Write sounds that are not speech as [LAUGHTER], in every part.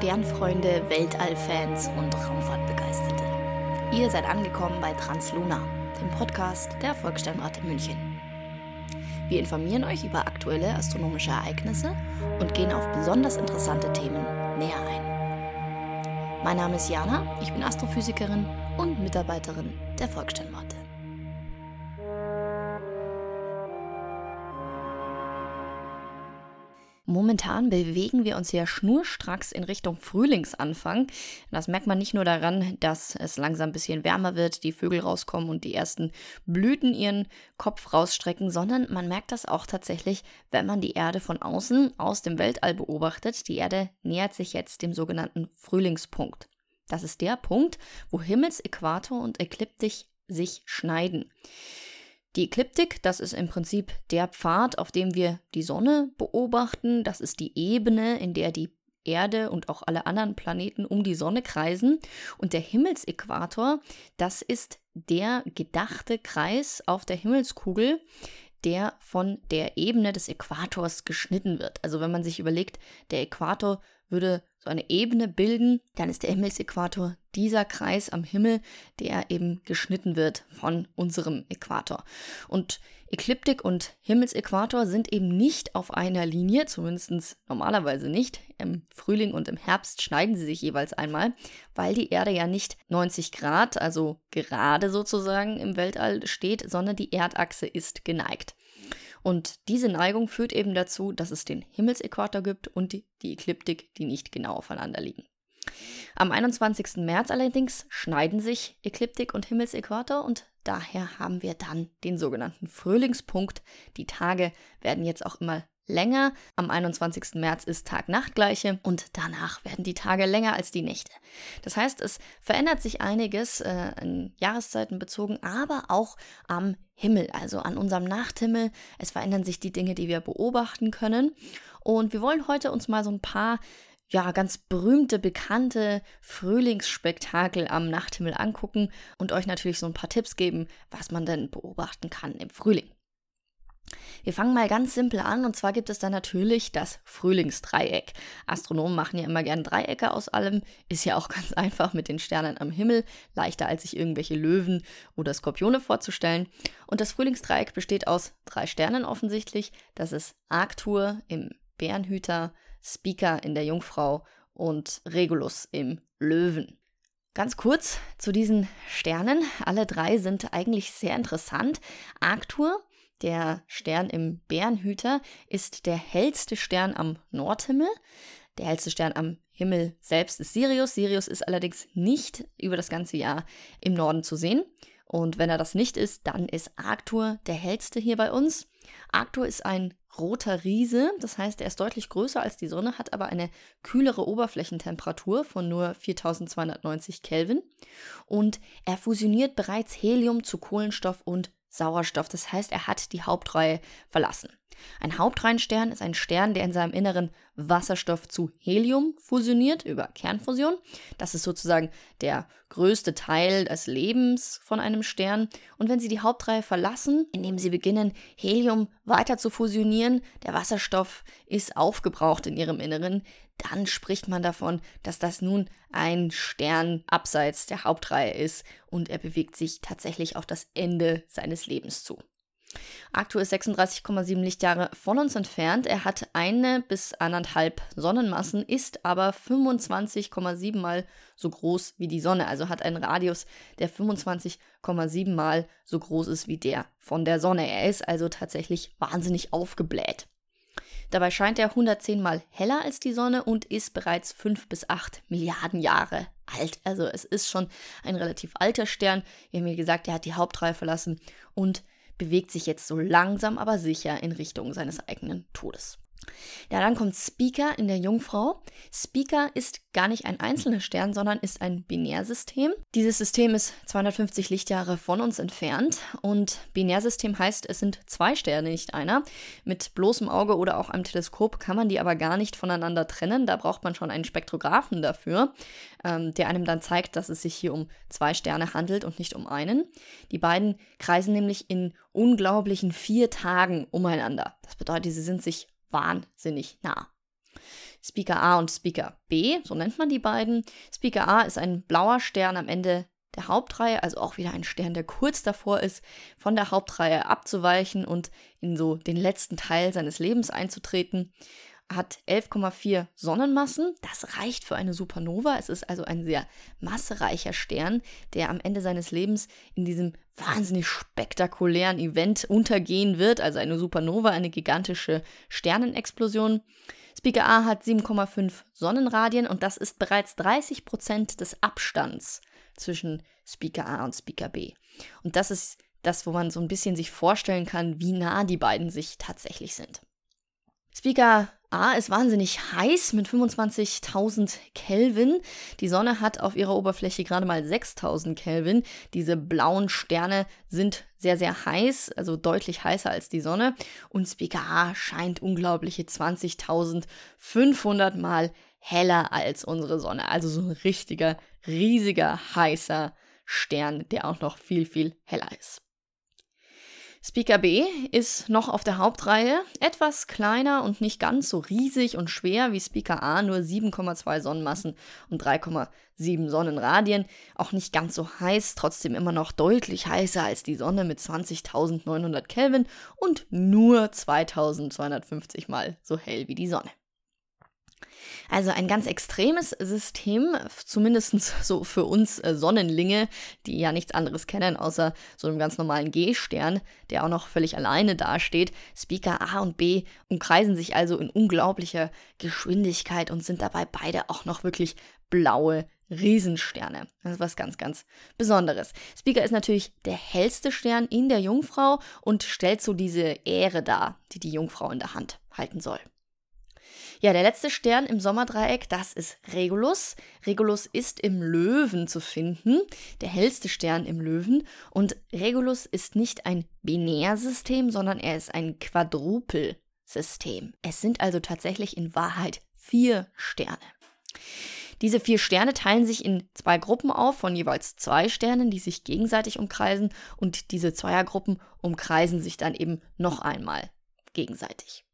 Sternfreunde, Weltallfans und Raumfahrtbegeisterte. Ihr seid angekommen bei Transluna, dem Podcast der Volkssternwarte München. Wir informieren euch über aktuelle astronomische Ereignisse und gehen auf besonders interessante Themen näher ein. Mein Name ist Jana, ich bin Astrophysikerin und Mitarbeiterin der Volkssternwarte. Momentan bewegen wir uns ja schnurstracks in Richtung Frühlingsanfang. Das merkt man nicht nur daran, dass es langsam ein bisschen wärmer wird, die Vögel rauskommen und die ersten Blüten ihren Kopf rausstrecken, sondern man merkt das auch tatsächlich, wenn man die Erde von außen aus dem Weltall beobachtet. Die Erde nähert sich jetzt dem sogenannten Frühlingspunkt. Das ist der Punkt, wo Himmelsäquator und Ekliptik sich schneiden. Die Ekliptik, das ist im Prinzip der Pfad, auf dem wir die Sonne beobachten. Das ist die Ebene, in der die Erde und auch alle anderen Planeten um die Sonne kreisen. Und der Himmelsäquator, das ist der gedachte Kreis auf der Himmelskugel, der von der Ebene des Äquators geschnitten wird. Also wenn man sich überlegt, der Äquator würde so eine Ebene bilden, dann ist der Himmelsäquator dieser Kreis am Himmel, der eben geschnitten wird von unserem Äquator. Und Ekliptik und Himmelsäquator sind eben nicht auf einer Linie, zumindest normalerweise nicht. Im Frühling und im Herbst schneiden sie sich jeweils einmal, weil die Erde ja nicht 90 Grad, also gerade sozusagen im Weltall steht, sondern die Erdachse ist geneigt. Und diese Neigung führt eben dazu, dass es den Himmelsäquator gibt und die, die Ekliptik, die nicht genau aufeinander liegen. Am 21. März allerdings schneiden sich Ekliptik und Himmelsäquator und daher haben wir dann den sogenannten Frühlingspunkt. Die Tage werden jetzt auch immer länger. Am 21. März ist Tag-Nacht-Gleiche und danach werden die Tage länger als die Nächte. Das heißt, es verändert sich einiges äh, in Jahreszeiten bezogen, aber auch am Himmel, also an unserem Nachthimmel. Es verändern sich die Dinge, die wir beobachten können. Und wir wollen heute uns mal so ein paar ja, ganz berühmte, bekannte Frühlingsspektakel am Nachthimmel angucken und euch natürlich so ein paar Tipps geben, was man denn beobachten kann im Frühling. Wir fangen mal ganz simpel an und zwar gibt es da natürlich das Frühlingsdreieck. Astronomen machen ja immer gern Dreiecke aus allem, ist ja auch [LAUGHS] ganz einfach mit den Sternen am Himmel, leichter als sich irgendwelche Löwen oder Skorpione vorzustellen. Und das Frühlingsdreieck besteht aus drei Sternen offensichtlich. Das ist Arctur im Bärenhüter, Speaker in der Jungfrau und Regulus im Löwen. Ganz kurz zu diesen Sternen. Alle drei sind eigentlich sehr interessant. Arctur der Stern im Bärenhüter ist der hellste Stern am Nordhimmel. Der hellste Stern am Himmel selbst ist Sirius. Sirius ist allerdings nicht über das ganze Jahr im Norden zu sehen. Und wenn er das nicht ist, dann ist Arctur der hellste hier bei uns. Arctur ist ein roter Riese, das heißt, er ist deutlich größer als die Sonne, hat aber eine kühlere Oberflächentemperatur von nur 4290 Kelvin und er fusioniert bereits Helium zu Kohlenstoff und Sauerstoff. Das heißt, er hat die Hauptreihe verlassen. Ein Hauptreihenstern ist ein Stern, der in seinem Inneren Wasserstoff zu Helium fusioniert über Kernfusion. Das ist sozusagen der größte Teil des Lebens von einem Stern. Und wenn sie die Hauptreihe verlassen, indem sie beginnen, Helium weiter zu fusionieren, der Wasserstoff ist aufgebraucht in ihrem Inneren, dann spricht man davon, dass das nun ein Stern abseits der Hauptreihe ist und er bewegt sich tatsächlich auf das Ende seines Lebens zu. Arctur ist 36,7 Lichtjahre von uns entfernt. Er hat eine bis anderthalb Sonnenmassen, ist aber 25,7 mal so groß wie die Sonne, also hat einen Radius, der 25,7 mal so groß ist wie der von der Sonne. Er ist also tatsächlich wahnsinnig aufgebläht. Dabei scheint er 110 mal heller als die Sonne und ist bereits 5 bis 8 Milliarden Jahre alt. Also es ist schon ein relativ alter Stern. Wir haben ja gesagt, er hat die Hauptreihe verlassen und bewegt sich jetzt so langsam aber sicher in Richtung seines eigenen Todes. Ja, dann kommt Speaker in der Jungfrau. Speaker ist gar nicht ein einzelner Stern, sondern ist ein Binärsystem. Dieses System ist 250 Lichtjahre von uns entfernt und Binärsystem heißt, es sind zwei Sterne, nicht einer. Mit bloßem Auge oder auch einem Teleskop kann man die aber gar nicht voneinander trennen. Da braucht man schon einen Spektrographen dafür, ähm, der einem dann zeigt, dass es sich hier um zwei Sterne handelt und nicht um einen. Die beiden kreisen nämlich in unglaublichen vier Tagen umeinander. Das bedeutet, sie sind sich wahnsinnig nah. Speaker A und Speaker B, so nennt man die beiden. Speaker A ist ein blauer Stern am Ende der Hauptreihe, also auch wieder ein Stern, der kurz davor ist, von der Hauptreihe abzuweichen und in so den letzten Teil seines Lebens einzutreten hat 11,4 Sonnenmassen. Das reicht für eine Supernova. Es ist also ein sehr massereicher Stern, der am Ende seines Lebens in diesem wahnsinnig spektakulären Event untergehen wird. Also eine Supernova, eine gigantische Sternenexplosion. Speaker A hat 7,5 Sonnenradien und das ist bereits 30 Prozent des Abstands zwischen Speaker A und Speaker B. Und das ist das, wo man so ein bisschen sich vorstellen kann, wie nah die beiden sich tatsächlich sind. Speaker A ist wahnsinnig heiß mit 25.000 Kelvin. Die Sonne hat auf ihrer Oberfläche gerade mal 6.000 Kelvin. Diese blauen Sterne sind sehr, sehr heiß, also deutlich heißer als die Sonne. Und Speaker A scheint unglaubliche 20.500 Mal heller als unsere Sonne. Also so ein richtiger, riesiger, heißer Stern, der auch noch viel, viel heller ist. Speaker B ist noch auf der Hauptreihe, etwas kleiner und nicht ganz so riesig und schwer wie Speaker A, nur 7,2 Sonnenmassen und 3,7 Sonnenradien. Auch nicht ganz so heiß, trotzdem immer noch deutlich heißer als die Sonne mit 20.900 Kelvin und nur 2250 mal so hell wie die Sonne. Also ein ganz extremes System, zumindest so für uns äh, Sonnenlinge, die ja nichts anderes kennen, außer so einem ganz normalen G-Stern, der auch noch völlig alleine dasteht. Speaker A und B umkreisen sich also in unglaublicher Geschwindigkeit und sind dabei beide auch noch wirklich blaue Riesensterne. Das ist was ganz, ganz Besonderes. Speaker ist natürlich der hellste Stern in der Jungfrau und stellt so diese Ehre dar, die die Jungfrau in der Hand halten soll. Ja, der letzte Stern im Sommerdreieck, das ist Regulus. Regulus ist im Löwen zu finden, der hellste Stern im Löwen. Und Regulus ist nicht ein Binärsystem, sondern er ist ein Quadrupelsystem. Es sind also tatsächlich in Wahrheit vier Sterne. Diese vier Sterne teilen sich in zwei Gruppen auf von jeweils zwei Sternen, die sich gegenseitig umkreisen und diese Zweiergruppen umkreisen sich dann eben noch einmal gegenseitig.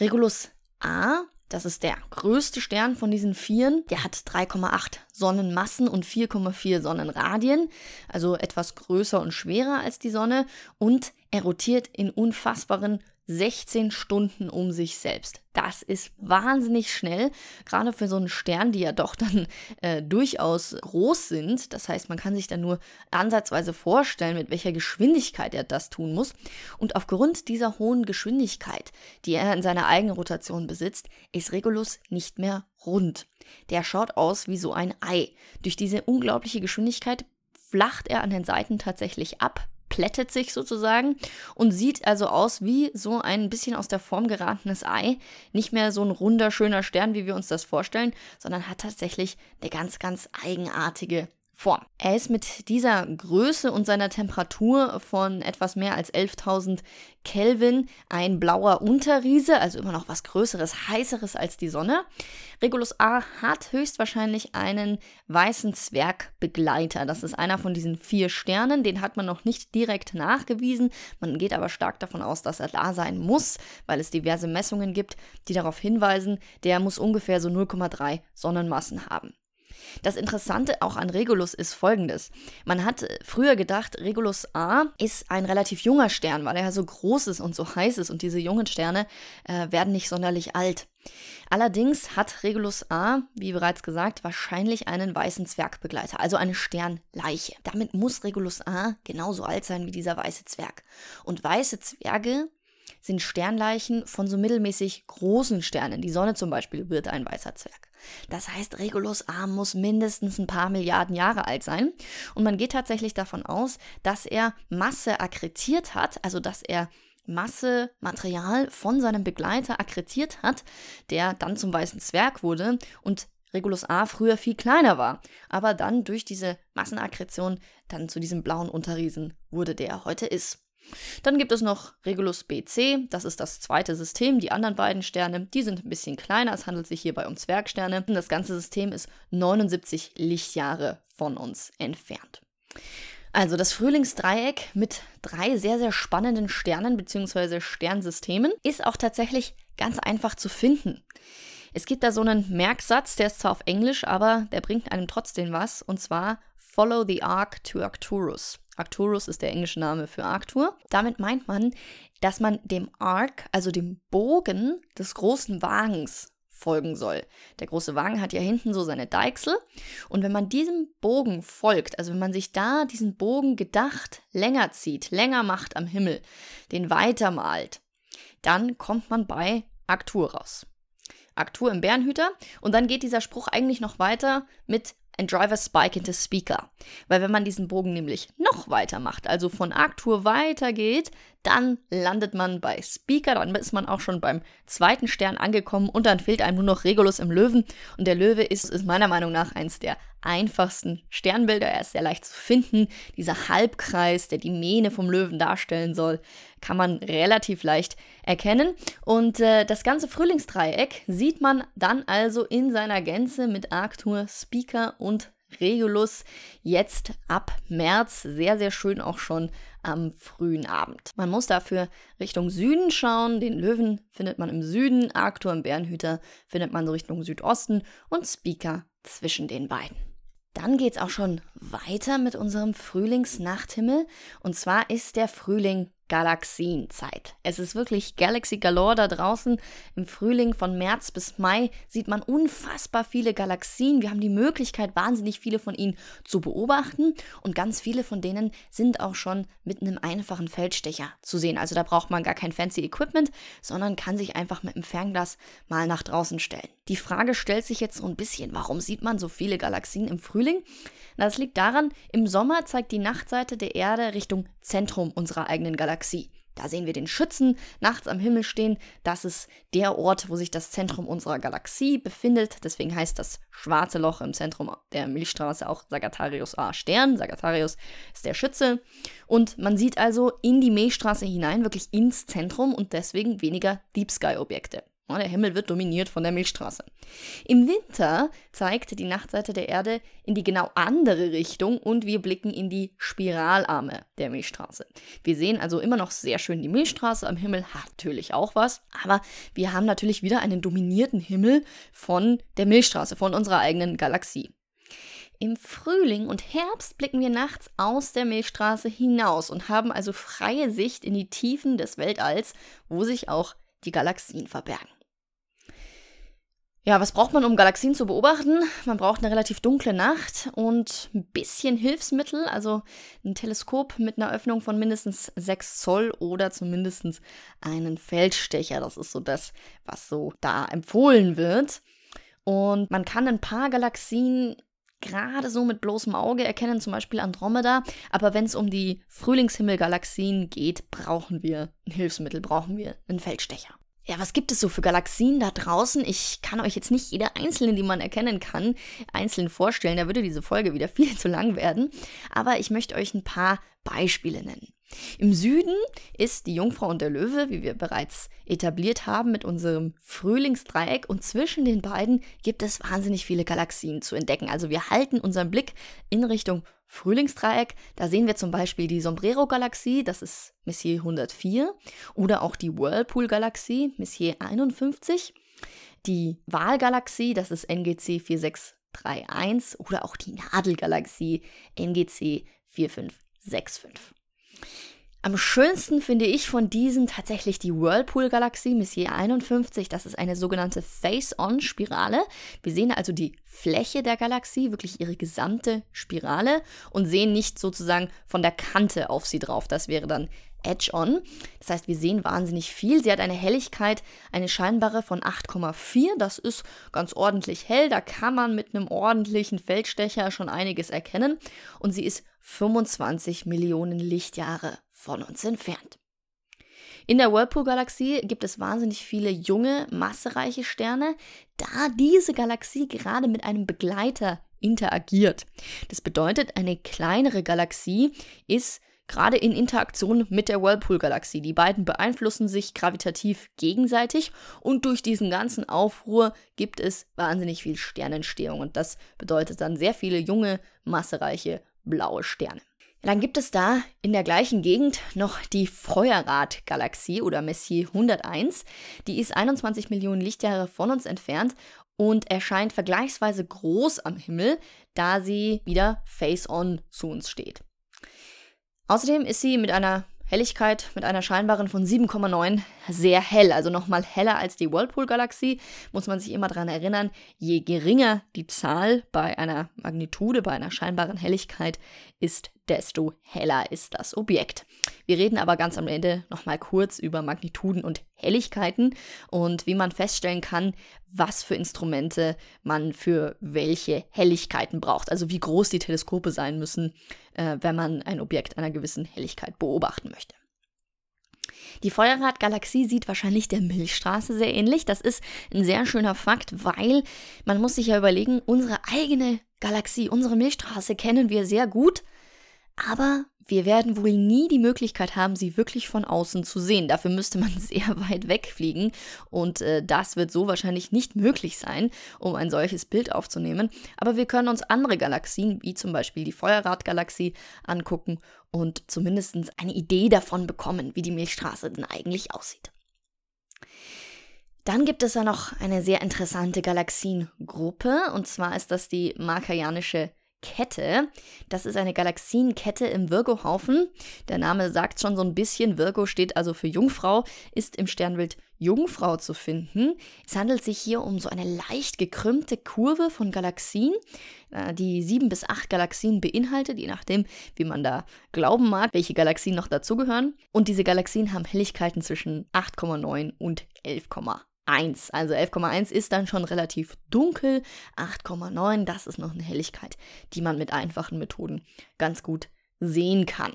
Regulus A, das ist der größte Stern von diesen Vieren. Der hat 3,8 Sonnenmassen und 4,4 Sonnenradien, also etwas größer und schwerer als die Sonne. Und er rotiert in unfassbaren 16 Stunden um sich selbst. Das ist wahnsinnig schnell, gerade für so einen Stern, die ja doch dann äh, durchaus groß sind. Das heißt, man kann sich dann nur ansatzweise vorstellen, mit welcher Geschwindigkeit er das tun muss. Und aufgrund dieser hohen Geschwindigkeit, die er in seiner eigenen Rotation besitzt, ist Regulus nicht mehr rund. Der schaut aus wie so ein Ei. Durch diese unglaubliche Geschwindigkeit flacht er an den Seiten tatsächlich ab, plättet sich sozusagen und sieht also aus wie so ein bisschen aus der Form geratenes Ei. Nicht mehr so ein runder, schöner Stern, wie wir uns das vorstellen, sondern hat tatsächlich eine ganz, ganz eigenartige Form. Er ist mit dieser Größe und seiner Temperatur von etwas mehr als 11.000 Kelvin ein blauer Unterriese, also immer noch was Größeres, heißeres als die Sonne. Regulus A hat höchstwahrscheinlich einen weißen Zwergbegleiter. Das ist einer von diesen vier Sternen. Den hat man noch nicht direkt nachgewiesen. Man geht aber stark davon aus, dass er da sein muss, weil es diverse Messungen gibt, die darauf hinweisen, der muss ungefähr so 0,3 Sonnenmassen haben. Das Interessante auch an Regulus ist folgendes. Man hat früher gedacht, Regulus A ist ein relativ junger Stern, weil er ja so groß ist und so heiß ist und diese jungen Sterne äh, werden nicht sonderlich alt. Allerdings hat Regulus A, wie bereits gesagt, wahrscheinlich einen weißen Zwergbegleiter, also eine Sternleiche. Damit muss Regulus A genauso alt sein wie dieser weiße Zwerg. Und weiße Zwerge sind Sternleichen von so mittelmäßig großen Sternen. Die Sonne zum Beispiel wird ein weißer Zwerg. Das heißt, Regulus A muss mindestens ein paar Milliarden Jahre alt sein. Und man geht tatsächlich davon aus, dass er Masse akkretiert hat, also dass er Masse, Material von seinem Begleiter akkretiert hat, der dann zum weißen Zwerg wurde und Regulus A früher viel kleiner war, aber dann durch diese Massenakkretion dann zu diesem blauen Unterriesen wurde, der er heute ist. Dann gibt es noch Regulus BC, das ist das zweite System. Die anderen beiden Sterne, die sind ein bisschen kleiner. Es handelt sich hierbei um Zwergsterne. Das ganze System ist 79 Lichtjahre von uns entfernt. Also das Frühlingsdreieck mit drei sehr, sehr spannenden Sternen bzw. Sternsystemen ist auch tatsächlich ganz einfach zu finden. Es gibt da so einen Merksatz, der ist zwar auf Englisch, aber der bringt einem trotzdem was, und zwar Follow the Arc to Arcturus. Arcturus ist der englische Name für Arctur. Damit meint man, dass man dem Arc, also dem Bogen des großen Wagens, folgen soll. Der große Wagen hat ja hinten so seine Deichsel und wenn man diesem Bogen folgt, also wenn man sich da diesen Bogen gedacht länger zieht, länger macht am Himmel, den weitermalt, dann kommt man bei Arctur raus. Arctur im Bärenhüter und dann geht dieser Spruch eigentlich noch weiter mit and drive a spike into speaker. Weil wenn man diesen Bogen nämlich noch weiter macht, also von Arctur weitergeht, dann landet man bei Speaker, dann ist man auch schon beim zweiten Stern angekommen und dann fehlt einem nur noch Regulus im Löwen. Und der Löwe ist, ist meiner Meinung nach eins der einfachsten Sternbilder. Er ist sehr leicht zu finden. Dieser Halbkreis, der die Mähne vom Löwen darstellen soll, kann man relativ leicht erkennen. Und äh, das ganze Frühlingsdreieck sieht man dann also in seiner Gänze mit Arctur, Speaker und Regulus jetzt ab März. Sehr, sehr schön auch schon am frühen Abend. Man muss dafür Richtung Süden schauen. Den Löwen findet man im Süden, Arctur im Bärenhüter findet man so Richtung Südosten und Speaker zwischen den beiden. Dann geht es auch schon weiter mit unserem Frühlingsnachthimmel. Und zwar ist der Frühling Galaxienzeit. Es ist wirklich Galaxy Galore da draußen. Im Frühling von März bis Mai sieht man unfassbar viele Galaxien. Wir haben die Möglichkeit, wahnsinnig viele von ihnen zu beobachten und ganz viele von denen sind auch schon mit einem einfachen Feldstecher zu sehen. Also da braucht man gar kein fancy Equipment, sondern kann sich einfach mit dem Fernglas mal nach draußen stellen. Die Frage stellt sich jetzt so ein bisschen, warum sieht man so viele Galaxien im Frühling? Das liegt daran, im Sommer zeigt die Nachtseite der Erde Richtung Zentrum unserer eigenen Galaxie. Da sehen wir den Schützen nachts am Himmel stehen. Das ist der Ort, wo sich das Zentrum unserer Galaxie befindet. Deswegen heißt das schwarze Loch im Zentrum der Milchstraße auch Sagittarius A Stern. Sagittarius ist der Schütze. Und man sieht also in die Milchstraße hinein, wirklich ins Zentrum und deswegen weniger Deep Sky Objekte. Der Himmel wird dominiert von der Milchstraße. Im Winter zeigt die Nachtseite der Erde in die genau andere Richtung und wir blicken in die Spiralarme der Milchstraße. Wir sehen also immer noch sehr schön die Milchstraße am Himmel, hat natürlich auch was, aber wir haben natürlich wieder einen dominierten Himmel von der Milchstraße, von unserer eigenen Galaxie. Im Frühling und Herbst blicken wir nachts aus der Milchstraße hinaus und haben also freie Sicht in die Tiefen des Weltalls, wo sich auch die Galaxien verbergen. Ja, was braucht man, um Galaxien zu beobachten? Man braucht eine relativ dunkle Nacht und ein bisschen Hilfsmittel, also ein Teleskop mit einer Öffnung von mindestens 6 Zoll oder zumindest einen Feldstecher. Das ist so das, was so da empfohlen wird. Und man kann ein paar Galaxien gerade so mit bloßem Auge erkennen, zum Beispiel Andromeda. Aber wenn es um die Frühlingshimmelgalaxien geht, brauchen wir ein Hilfsmittel, brauchen wir einen Feldstecher. Ja, was gibt es so für Galaxien da draußen? Ich kann euch jetzt nicht jede einzelne, die man erkennen kann, einzeln vorstellen. Da würde diese Folge wieder [LAUGHS] viel zu lang werden. Aber ich möchte euch ein paar Beispiele nennen. Im Süden ist die Jungfrau und der Löwe, wie wir bereits etabliert haben mit unserem Frühlingsdreieck und zwischen den beiden gibt es wahnsinnig viele Galaxien zu entdecken. Also wir halten unseren Blick in Richtung Frühlingsdreieck. Da sehen wir zum Beispiel die Sombrero-Galaxie, das ist Messier 104, oder auch die Whirlpool-Galaxie, Messier 51, die Wahlgalaxie, das ist NGC 4631, oder auch die Nadelgalaxie NGC 4565. Am schönsten finde ich von diesen tatsächlich die Whirlpool-Galaxie Messier 51. Das ist eine sogenannte Face-On-Spirale. Wir sehen also die Fläche der Galaxie, wirklich ihre gesamte Spirale und sehen nicht sozusagen von der Kante auf sie drauf. Das wäre dann Edge-On. Das heißt, wir sehen wahnsinnig viel. Sie hat eine Helligkeit, eine scheinbare von 8,4. Das ist ganz ordentlich hell. Da kann man mit einem ordentlichen Feldstecher schon einiges erkennen. Und sie ist 25 Millionen Lichtjahre von uns entfernt. In der Whirlpool-Galaxie gibt es wahnsinnig viele junge, massereiche Sterne, da diese Galaxie gerade mit einem Begleiter interagiert. Das bedeutet, eine kleinere Galaxie ist gerade in Interaktion mit der Whirlpool-Galaxie. Die beiden beeinflussen sich gravitativ gegenseitig und durch diesen ganzen Aufruhr gibt es wahnsinnig viel Sternentstehung und das bedeutet dann sehr viele junge, massereiche blaue Sterne. Dann gibt es da in der gleichen Gegend noch die Feuerrad-Galaxie oder Messier 101. Die ist 21 Millionen Lichtjahre von uns entfernt und erscheint vergleichsweise groß am Himmel, da sie wieder face-on zu uns steht. Außerdem ist sie mit einer Helligkeit mit einer scheinbaren von 7,9 sehr hell, also nochmal heller als die Whirlpool-Galaxie. Muss man sich immer daran erinnern, je geringer die Zahl bei einer Magnitude, bei einer scheinbaren Helligkeit ist, desto heller ist das Objekt. Wir reden aber ganz am Ende nochmal kurz über Magnituden und Helligkeiten und wie man feststellen kann, was für Instrumente man für welche Helligkeiten braucht. Also wie groß die Teleskope sein müssen, äh, wenn man ein Objekt einer gewissen Helligkeit beobachten möchte. Die Feuerradgalaxie sieht wahrscheinlich der Milchstraße sehr ähnlich. Das ist ein sehr schöner Fakt, weil man muss sich ja überlegen, unsere eigene Galaxie, unsere Milchstraße kennen wir sehr gut, aber wir werden wohl nie die Möglichkeit haben, sie wirklich von außen zu sehen. Dafür müsste man [LAUGHS] sehr weit wegfliegen und äh, das wird so wahrscheinlich nicht möglich sein, um ein solches Bild aufzunehmen. Aber wir können uns andere Galaxien, wie zum Beispiel die Feuerradgalaxie, angucken und zumindest eine Idee davon bekommen, wie die Milchstraße denn eigentlich aussieht. Dann gibt es ja noch eine sehr interessante Galaxiengruppe und zwar ist das die Markajanische Kette. Das ist eine Galaxienkette im Virgo-Haufen. Der Name sagt schon so ein bisschen. Virgo steht also für Jungfrau, ist im Sternbild Jungfrau zu finden. Es handelt sich hier um so eine leicht gekrümmte Kurve von Galaxien, äh, die sieben bis acht Galaxien beinhaltet, je nachdem, wie man da glauben mag, welche Galaxien noch dazugehören. Und diese Galaxien haben Helligkeiten zwischen 8,9 und 11,8. 1. Also 11,1 ist dann schon relativ dunkel. 8,9, das ist noch eine Helligkeit, die man mit einfachen Methoden ganz gut sehen kann.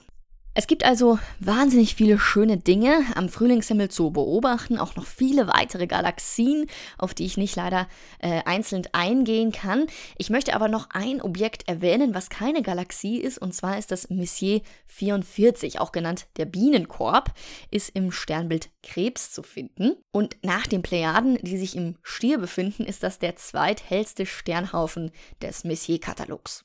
Es gibt also wahnsinnig viele schöne Dinge am Frühlingshimmel zu beobachten, auch noch viele weitere Galaxien, auf die ich nicht leider äh, einzeln eingehen kann. Ich möchte aber noch ein Objekt erwähnen, was keine Galaxie ist, und zwar ist das Messier 44, auch genannt der Bienenkorb, ist im Sternbild Krebs zu finden. Und nach den Plejaden, die sich im Stier befinden, ist das der zweithellste Sternhaufen des Messier-Katalogs.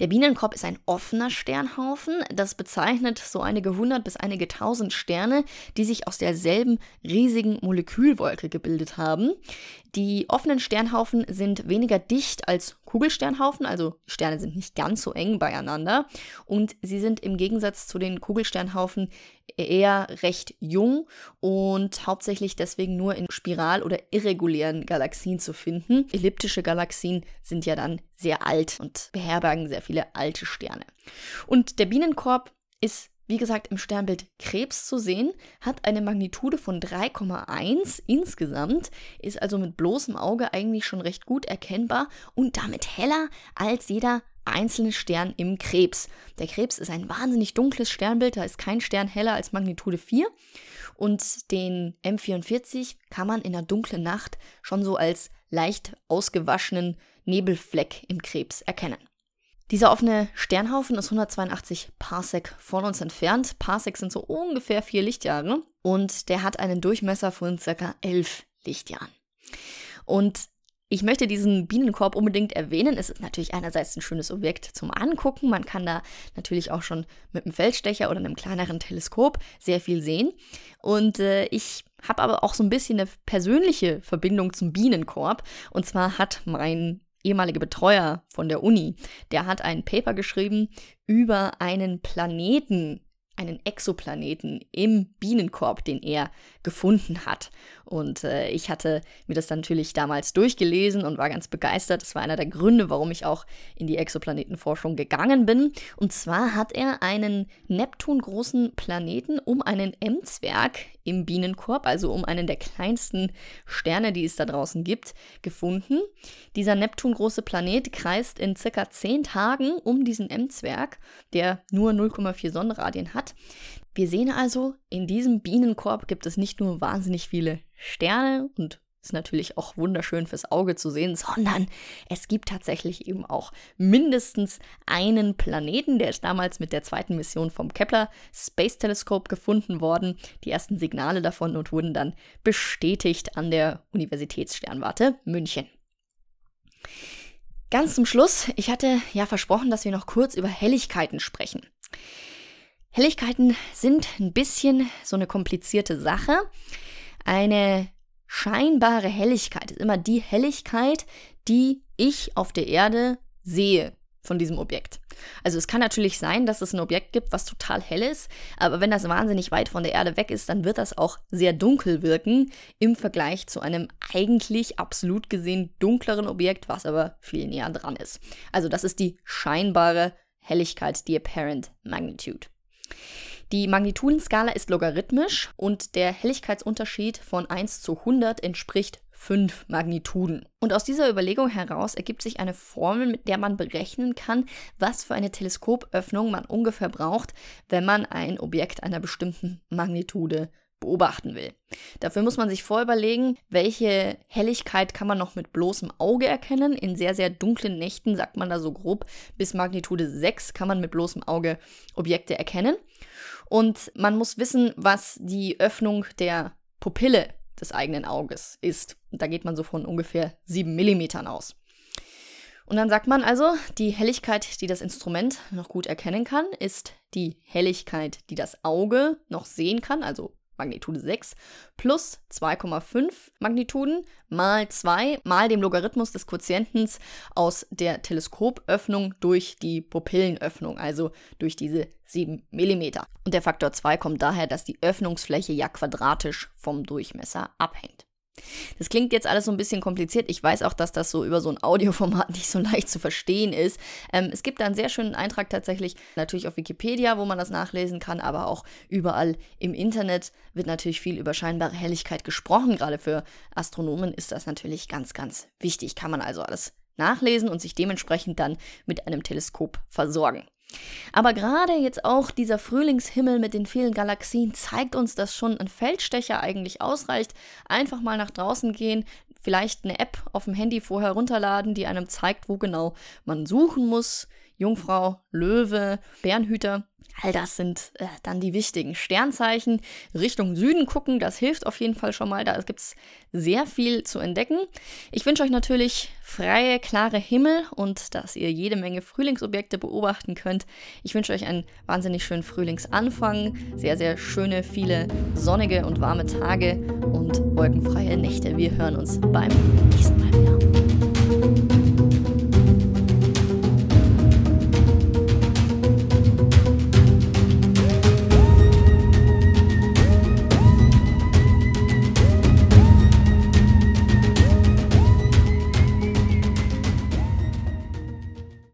Der Bienenkorb ist ein offener Sternhaufen. Das bezeichnet so einige hundert bis einige tausend Sterne, die sich aus derselben riesigen Molekülwolke gebildet haben. Die offenen Sternhaufen sind weniger dicht als Kugelsternhaufen, also Sterne sind nicht ganz so eng beieinander und sie sind im Gegensatz zu den Kugelsternhaufen eher recht jung und hauptsächlich deswegen nur in spiral- oder irregulären Galaxien zu finden. Elliptische Galaxien sind ja dann sehr alt und beherbergen sehr viele alte Sterne. Und der Bienenkorb ist wie gesagt, im Sternbild Krebs zu sehen, hat eine Magnitude von 3,1 insgesamt, ist also mit bloßem Auge eigentlich schon recht gut erkennbar und damit heller als jeder einzelne Stern im Krebs. Der Krebs ist ein wahnsinnig dunkles Sternbild, da ist kein Stern heller als Magnitude 4 und den M44 kann man in der dunklen Nacht schon so als leicht ausgewaschenen Nebelfleck im Krebs erkennen. Dieser offene Sternhaufen ist 182 Parsec von uns entfernt. Parsec sind so ungefähr vier Lichtjahre und der hat einen Durchmesser von ca. 11 Lichtjahren. Und ich möchte diesen Bienenkorb unbedingt erwähnen. Es ist natürlich einerseits ein schönes Objekt zum Angucken. Man kann da natürlich auch schon mit einem Feldstecher oder einem kleineren Teleskop sehr viel sehen. Und äh, ich habe aber auch so ein bisschen eine persönliche Verbindung zum Bienenkorb. Und zwar hat mein ehemalige Betreuer von der Uni, der hat ein Paper geschrieben über einen Planeten, einen Exoplaneten im Bienenkorb, den er gefunden hat. Und äh, ich hatte mir das natürlich damals durchgelesen und war ganz begeistert. Das war einer der Gründe, warum ich auch in die Exoplanetenforschung gegangen bin. Und zwar hat er einen Neptun-großen Planeten um einen M-Zwerg im Bienenkorb, also um einen der kleinsten Sterne, die es da draußen gibt, gefunden. Dieser Neptun-große Planet kreist in circa 10 Tagen um diesen M-Zwerg, der nur 0,4 Sonnenradien hat. Wir sehen also, in diesem Bienenkorb gibt es nicht nur wahnsinnig viele Sterne und ist natürlich auch wunderschön fürs Auge zu sehen, sondern es gibt tatsächlich eben auch mindestens einen Planeten, der ist damals mit der zweiten Mission vom Kepler Space Telescope gefunden worden. Die ersten Signale davon und wurden dann bestätigt an der Universitätssternwarte München. Ganz zum Schluss, ich hatte ja versprochen, dass wir noch kurz über Helligkeiten sprechen. Helligkeiten sind ein bisschen so eine komplizierte Sache. Eine scheinbare Helligkeit ist immer die Helligkeit, die ich auf der Erde sehe von diesem Objekt. Also es kann natürlich sein, dass es ein Objekt gibt, was total hell ist, aber wenn das wahnsinnig weit von der Erde weg ist, dann wird das auch sehr dunkel wirken im Vergleich zu einem eigentlich absolut gesehen dunkleren Objekt, was aber viel näher dran ist. Also das ist die scheinbare Helligkeit, die Apparent Magnitude. Die Magnitudenskala ist logarithmisch und der Helligkeitsunterschied von 1 zu 100 entspricht 5 Magnituden. Und aus dieser Überlegung heraus ergibt sich eine Formel, mit der man berechnen kann, was für eine Teleskopöffnung man ungefähr braucht, wenn man ein Objekt einer bestimmten Magnitude beobachten will. Dafür muss man sich vorüberlegen, welche Helligkeit kann man noch mit bloßem Auge erkennen. In sehr, sehr dunklen Nächten, sagt man da so grob, bis Magnitude 6 kann man mit bloßem Auge Objekte erkennen. Und man muss wissen, was die Öffnung der Pupille des eigenen Auges ist. Da geht man so von ungefähr 7 mm aus. Und dann sagt man also, die Helligkeit, die das Instrument noch gut erkennen kann, ist die Helligkeit, die das Auge noch sehen kann, also Magnitude 6 plus 2,5 Magnituden mal 2 mal dem Logarithmus des Quotientens aus der Teleskopöffnung durch die Pupillenöffnung, also durch diese 7 mm. Und der Faktor 2 kommt daher, dass die Öffnungsfläche ja quadratisch vom Durchmesser abhängt. Das klingt jetzt alles so ein bisschen kompliziert. Ich weiß auch, dass das so über so ein Audioformat [LAUGHS] nicht so leicht zu verstehen ist. Ähm, es gibt da einen sehr schönen Eintrag tatsächlich, natürlich auf Wikipedia, wo man das nachlesen kann, aber auch überall im Internet wird natürlich viel über scheinbare Helligkeit gesprochen. Gerade für Astronomen ist das natürlich ganz, ganz wichtig. Kann man also alles nachlesen und sich dementsprechend dann mit einem Teleskop versorgen. Aber gerade jetzt auch dieser Frühlingshimmel mit den vielen Galaxien zeigt uns, dass schon ein Feldstecher eigentlich ausreicht. Einfach mal nach draußen gehen, vielleicht eine App auf dem Handy vorher runterladen, die einem zeigt, wo genau man suchen muss. Jungfrau, Löwe, Bärenhüter. All das sind äh, dann die wichtigen Sternzeichen. Richtung Süden gucken, das hilft auf jeden Fall schon mal. Da gibt es sehr viel zu entdecken. Ich wünsche euch natürlich freie, klare Himmel und dass ihr jede Menge Frühlingsobjekte beobachten könnt. Ich wünsche euch einen wahnsinnig schönen Frühlingsanfang, sehr, sehr schöne, viele sonnige und warme Tage und wolkenfreie Nächte. Wir hören uns beim nächsten Mal wieder.